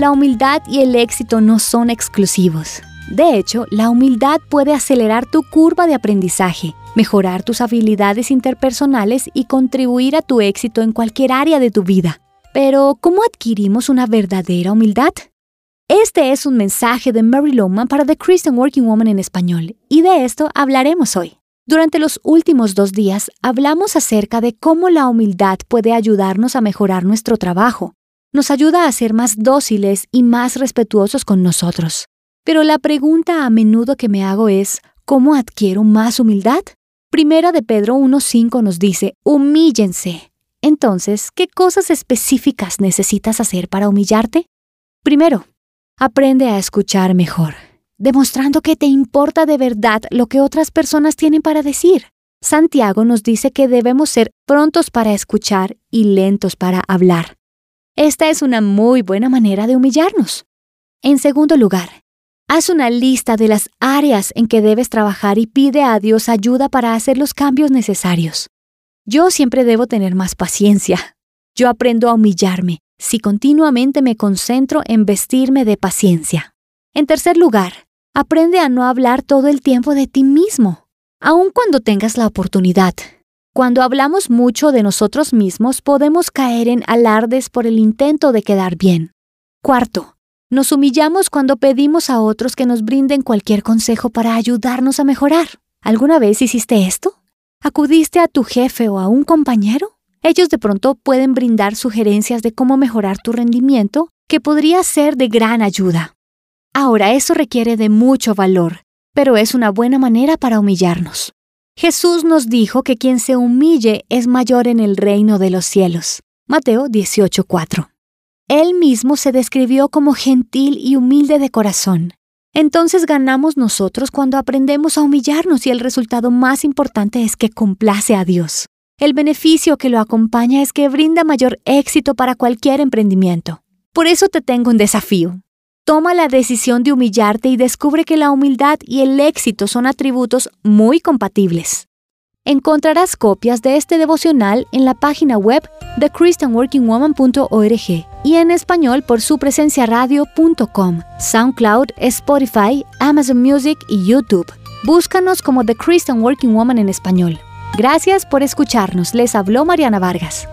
La humildad y el éxito no son exclusivos. De hecho, la humildad puede acelerar tu curva de aprendizaje, mejorar tus habilidades interpersonales y contribuir a tu éxito en cualquier área de tu vida. Pero, ¿cómo adquirimos una verdadera humildad? Este es un mensaje de Mary Lowman para The Christian Working Woman en español, y de esto hablaremos hoy. Durante los últimos dos días hablamos acerca de cómo la humildad puede ayudarnos a mejorar nuestro trabajo. Nos ayuda a ser más dóciles y más respetuosos con nosotros. Pero la pregunta a menudo que me hago es, ¿cómo adquiero más humildad? Primera de Pedro 1.5 nos dice, humíllense. Entonces, ¿qué cosas específicas necesitas hacer para humillarte? Primero, Aprende a escuchar mejor, demostrando que te importa de verdad lo que otras personas tienen para decir. Santiago nos dice que debemos ser prontos para escuchar y lentos para hablar. Esta es una muy buena manera de humillarnos. En segundo lugar, haz una lista de las áreas en que debes trabajar y pide a Dios ayuda para hacer los cambios necesarios. Yo siempre debo tener más paciencia. Yo aprendo a humillarme, si continuamente me concentro en vestirme de paciencia. En tercer lugar, aprende a no hablar todo el tiempo de ti mismo, aun cuando tengas la oportunidad. Cuando hablamos mucho de nosotros mismos podemos caer en alardes por el intento de quedar bien. Cuarto, nos humillamos cuando pedimos a otros que nos brinden cualquier consejo para ayudarnos a mejorar. ¿Alguna vez hiciste esto? ¿Acudiste a tu jefe o a un compañero? Ellos de pronto pueden brindar sugerencias de cómo mejorar tu rendimiento que podría ser de gran ayuda. Ahora, eso requiere de mucho valor, pero es una buena manera para humillarnos. Jesús nos dijo que quien se humille es mayor en el reino de los cielos. Mateo 18:4. Él mismo se describió como gentil y humilde de corazón. Entonces ganamos nosotros cuando aprendemos a humillarnos y el resultado más importante es que complace a Dios. El beneficio que lo acompaña es que brinda mayor éxito para cualquier emprendimiento. Por eso te tengo un desafío. Toma la decisión de humillarte y descubre que la humildad y el éxito son atributos muy compatibles. Encontrarás copias de este devocional en la página web de christianworkingwoman.org y en español por su presencia radio.com, SoundCloud, Spotify, Amazon Music y YouTube. Búscanos como The Christian Working Woman en español. Gracias por escucharnos. Les habló Mariana Vargas.